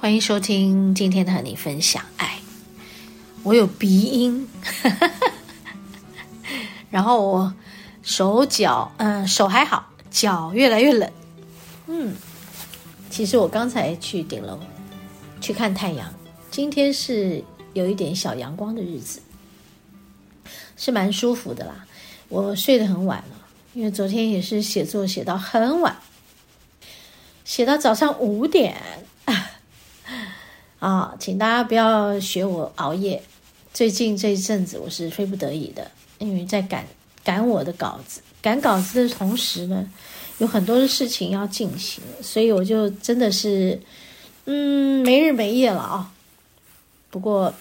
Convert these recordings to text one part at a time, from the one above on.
欢迎收听今天的和你分享爱。我有鼻音，然后我手脚，嗯，手还好，脚越来越冷。嗯，其实我刚才去顶楼去看太阳，今天是有一点小阳光的日子，是蛮舒服的啦。我睡得很晚了，因为昨天也是写作写到很晚，写到早上五点。啊，请大家不要学我熬夜。最近这一阵子我是非不得已的，因为在赶赶我的稿子，赶稿子的同时呢，有很多的事情要进行，所以我就真的是，嗯，没日没夜了啊。不过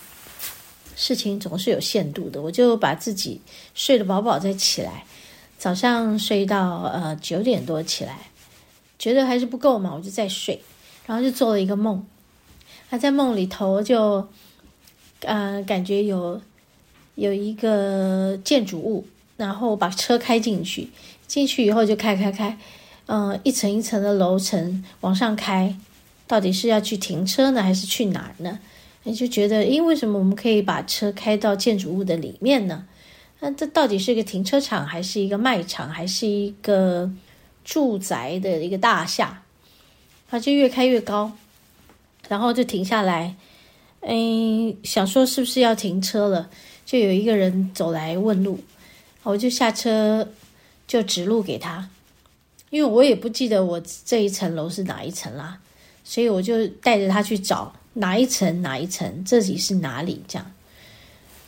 事情总是有限度的，我就把自己睡得饱饱再起来，早上睡到呃九点多起来，觉得还是不够嘛，我就再睡，然后就做了一个梦。他在梦里头就，呃，感觉有有一个建筑物，然后把车开进去，进去以后就开开开，嗯、一层一层的楼层往上开，到底是要去停车呢，还是去哪儿呢？你就觉得，诶，为什么我们可以把车开到建筑物的里面呢？那这到底是一个停车场，还是一个卖场，还是一个住宅的一个大厦？它就越开越高。然后就停下来，嗯，想说是不是要停车了？就有一个人走来问路，我就下车就指路给他，因为我也不记得我这一层楼是哪一层啦，所以我就带着他去找哪一层哪一层，这里是哪里？这样，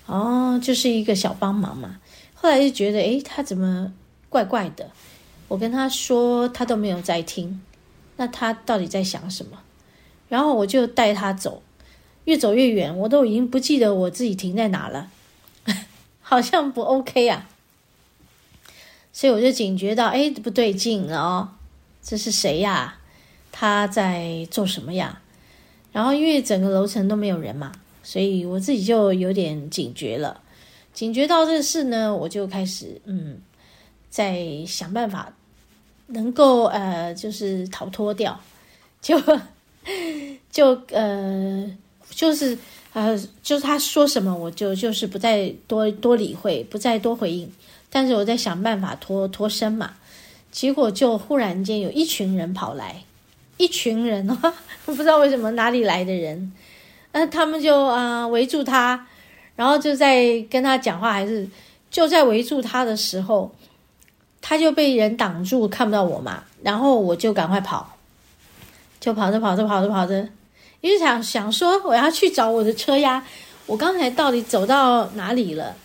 哦，就是一个小帮忙嘛。后来就觉得，诶，他怎么怪怪的？我跟他说，他都没有在听，那他到底在想什么？然后我就带他走，越走越远，我都已经不记得我自己停在哪了，好像不 OK 啊。所以我就警觉到，哎，不对劲了哦，这是谁呀？他在做什么呀？然后因为整个楼层都没有人嘛，所以我自己就有点警觉了。警觉到这事呢，我就开始嗯，在想办法能够呃，就是逃脱掉，就。就呃，就是呃，就是他说什么，我就就是不再多多理会，不再多回应。但是我在想办法脱脱身嘛，结果就忽然间有一群人跑来，一群人哦，不知道为什么哪里来的人，那他们就啊、围住他，然后就在跟他讲话，还是就在围住他的时候，他就被人挡住，看不到我嘛，然后我就赶快跑。就跑着跑着跑着跑着，因为想想说我要去找我的车呀，我刚才到底走到哪里了？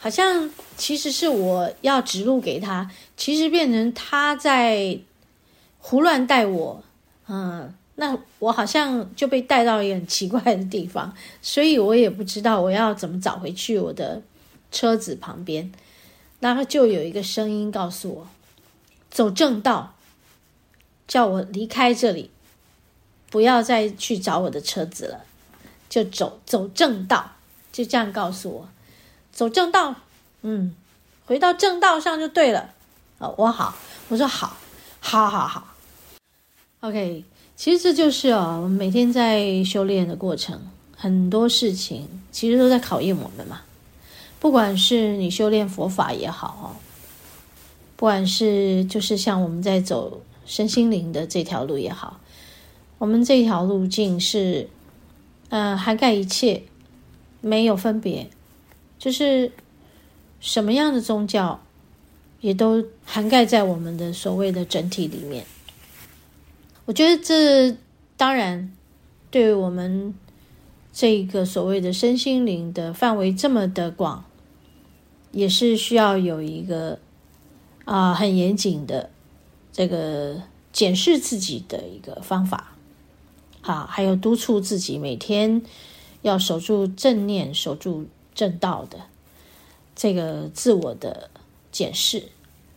好像其实是我要指路给他，其实变成他在胡乱带我，嗯，那我好像就被带到一个很奇怪的地方，所以我也不知道我要怎么找回去我的车子旁边，然后就有一个声音告诉我，走正道，叫我离开这里。不要再去找我的车子了，就走走正道，就这样告诉我，走正道，嗯，回到正道上就对了。哦，我好，我说好，好，好，好。OK，其实这就是哦，每天在修炼的过程，很多事情其实都在考验我们嘛。不管是你修炼佛法也好哦，不管是就是像我们在走身心灵的这条路也好。我们这条路径是呃，涵盖一切，没有分别，就是什么样的宗教，也都涵盖在我们的所谓的整体里面。我觉得这当然对于我们这个所谓的身心灵的范围这么的广，也是需要有一个啊、很严谨的这个检视自己的一个方法。啊，还有督促自己每天要守住正念、守住正道的这个自我的检视，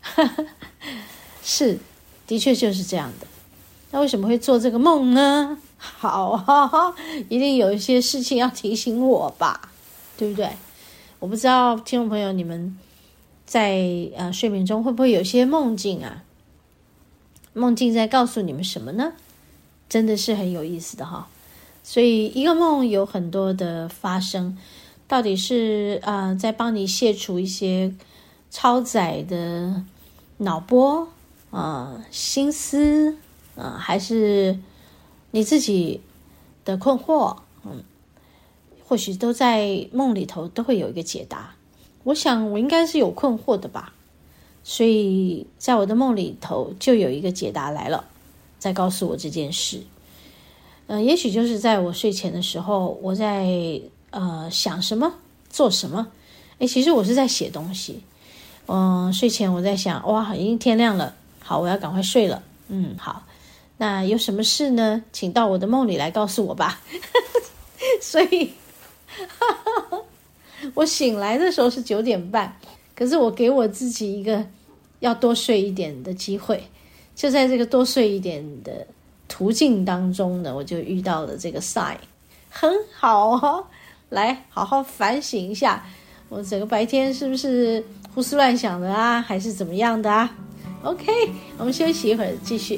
是，的确就是这样的。那为什么会做这个梦呢？好，哈哈，一定有一些事情要提醒我吧，对不对？我不知道听众朋友你们在呃睡眠中会不会有些梦境啊？梦境在告诉你们什么呢？真的是很有意思的哈，所以一个梦有很多的发生，到底是啊、呃、在帮你卸除一些超载的脑波啊、呃、心思啊、呃，还是你自己的困惑？嗯，或许都在梦里头都会有一个解答。我想我应该是有困惑的吧，所以在我的梦里头就有一个解答来了。再告诉我这件事，嗯、也许就是在我睡前的时候，我在呃想什么做什么，诶，其实我是在写东西，嗯、睡前我在想，哇，已经天亮了，好，我要赶快睡了，嗯，好，那有什么事呢？请到我的梦里来告诉我吧。所以，我醒来的时候是九点半，可是我给我自己一个要多睡一点的机会。就在这个多睡一点的途径当中呢，我就遇到了这个 sign，很好哦。来好好反省一下，我整个白天是不是胡思乱想的啊，还是怎么样的啊？OK，我们休息一会儿，继续。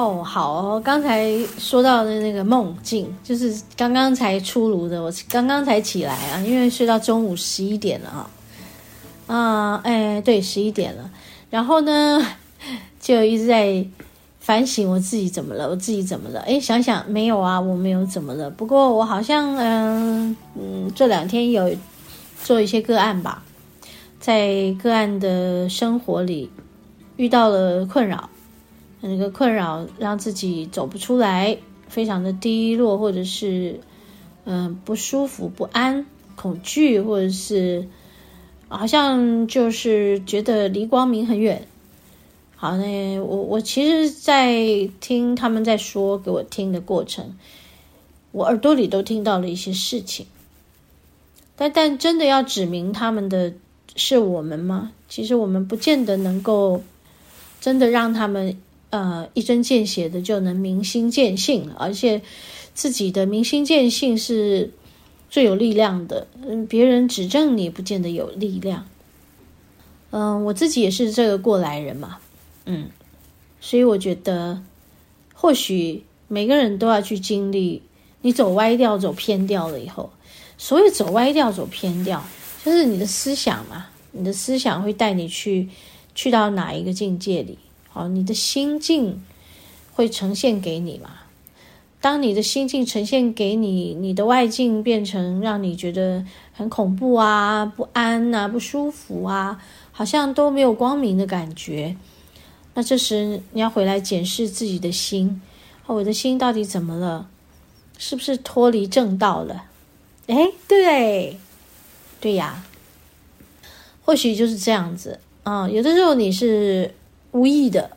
哦，好哦，刚才说到的那个梦境，就是刚刚才出炉的，我刚刚才起来啊，因为睡到中午十一点了哈。啊，哎，对，十一点了。然后呢，就一直在反省我自己怎么了，我自己怎么了？哎，想想没有啊，我没有怎么了。不过我好像，嗯嗯，这两天有做一些个案吧，在个案的生活里遇到了困扰。那个困扰让自己走不出来，非常的低落，或者是嗯、不舒服、不安、恐惧，或者是好像就是觉得离光明很远。好，那我我其实，在听他们在说给我听的过程，我耳朵里都听到了一些事情，但但真的要指明他们的是我们吗？其实我们不见得能够真的让他们。呃，一针见血的就能明心见性，而且自己的明心见性是最有力量的。嗯，别人指正你不见得有力量。嗯，我自己也是这个过来人嘛，嗯，所以我觉得或许每个人都要去经历，你走歪掉、走偏掉了以后，所谓走歪掉、走偏掉，就是你的思想嘛，你的思想会带你去去到哪一个境界里。好，你的心境会呈现给你嘛？当你的心境呈现给你，你的外境变成让你觉得很恐怖啊、不安啊、不舒服啊，好像都没有光明的感觉。那这时你要回来检视自己的心，我的心到底怎么了？是不是脱离正道了？哎，对，对呀。或许就是这样子啊。有的时候你是无意的，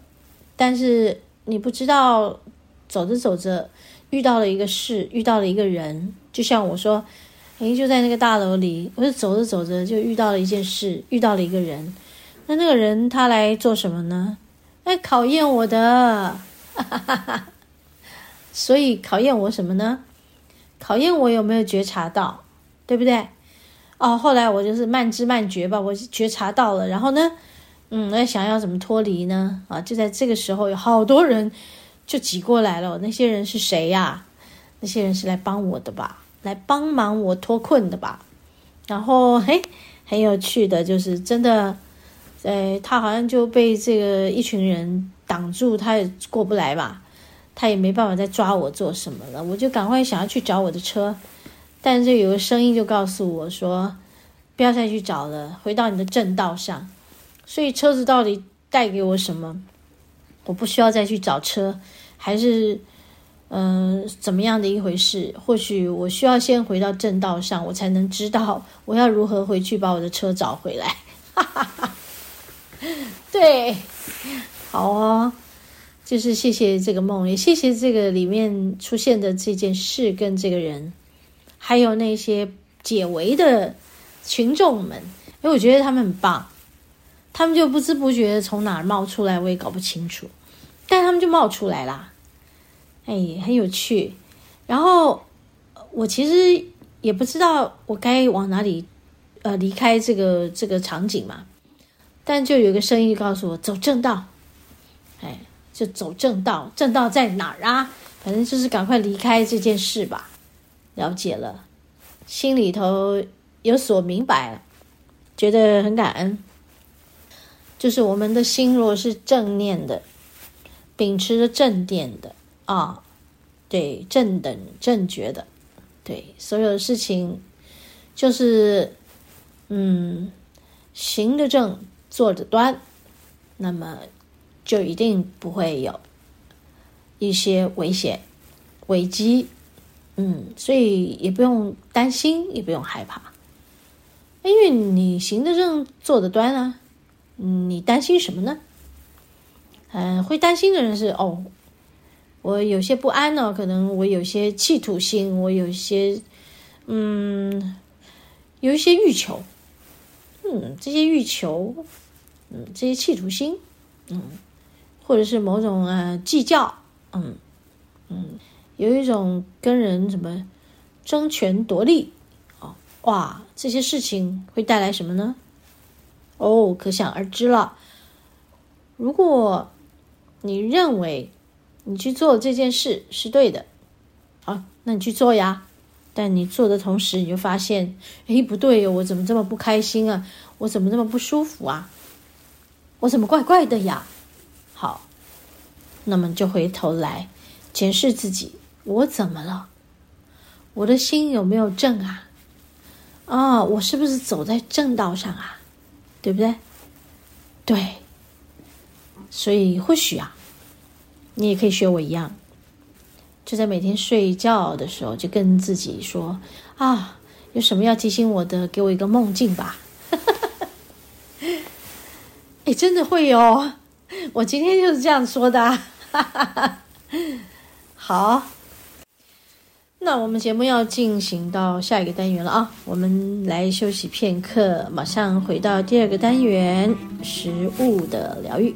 但是你不知道，走着走着遇到了一个事，遇到了一个人。就像我说，诶，就在那个大楼里，我就走着走着就遇到了一件事，遇到了一个人。那那个人他来做什么呢？来考验我的，所以考验我什么呢？考验我有没有觉察到，对不对？哦，后来我就是慢知慢觉吧，我觉察到了。然后呢，嗯，我想要怎么脱离呢？啊，就在这个时候，有好多人就挤过来了。那些人是谁呀？那些人是来帮我的吧，来帮忙我脱困的吧。然后，嘿，很有趣的，就是真的，呃，他好像就被这个一群人挡住，他也过不来吧。他也没办法再抓我做什么了，我就赶快想要去找我的车，但是有个声音就告诉我说：“不要再去找了，回到你的正道上。”所以车子到底带给我什么？我不需要再去找车，还是嗯、怎么样的一回事？或许我需要先回到正道上，我才能知道 我要如何回去把我的车找回来。哈哈哈，对，好哦。就是谢谢这个梦，也谢谢这个里面出现的这件事跟这个人，还有那些解围的群众们，因为我觉得他们很棒，他们就不知不觉从哪儿冒出来，我也搞不清楚，但他们就冒出来啦，哎，很有趣。然后我其实也不知道我该往哪里呃离开这个这个场景嘛，但就有个声音告诉我走正道，哎。就走正道，正道在哪儿啊？反正就是赶快离开这件事吧。了解了，心里头有所明白了，觉得很感恩。就是我们的心若是正念的，秉持着正念的啊，对，正等正觉的，对，所有的事情就是嗯，行得正，坐得端，那么。就一定不会有一些危险、危机，嗯，所以也不用担心，也不用害怕，因为你行得正，坐得端啊，嗯你担心什么呢？嗯，会担心的人是哦，我有些不安呢，可能我有些企图心，我有些嗯，有一些欲求，嗯，这些欲求，嗯，这些企图心，嗯。或者是某种呃计较，嗯嗯，有一种跟人怎么争权夺利，哦哇，这些事情会带来什么呢？哦，可想而知了。如果你认为你去做这件事是对的，啊，那你去做呀。但你做的同时，你就发现，哎，不对哟，我怎么这么不开心啊？我怎么这么不舒服啊？我怎么怪怪的呀？好，那么就回头来检视自己，我怎么了？我的心有没有正啊？啊、哦，我是不是走在正道上啊？对不对？对，所以或许啊，你也可以学我一样，就在每天睡觉的时候，就跟自己说啊，有什么要提醒我的，给我一个梦境吧。哎，真的会哦。我今天就是这样说的，好，那我们节目要进行到下一个单元了啊，我们来休息片刻，马上回到第二个单元——食物的疗愈。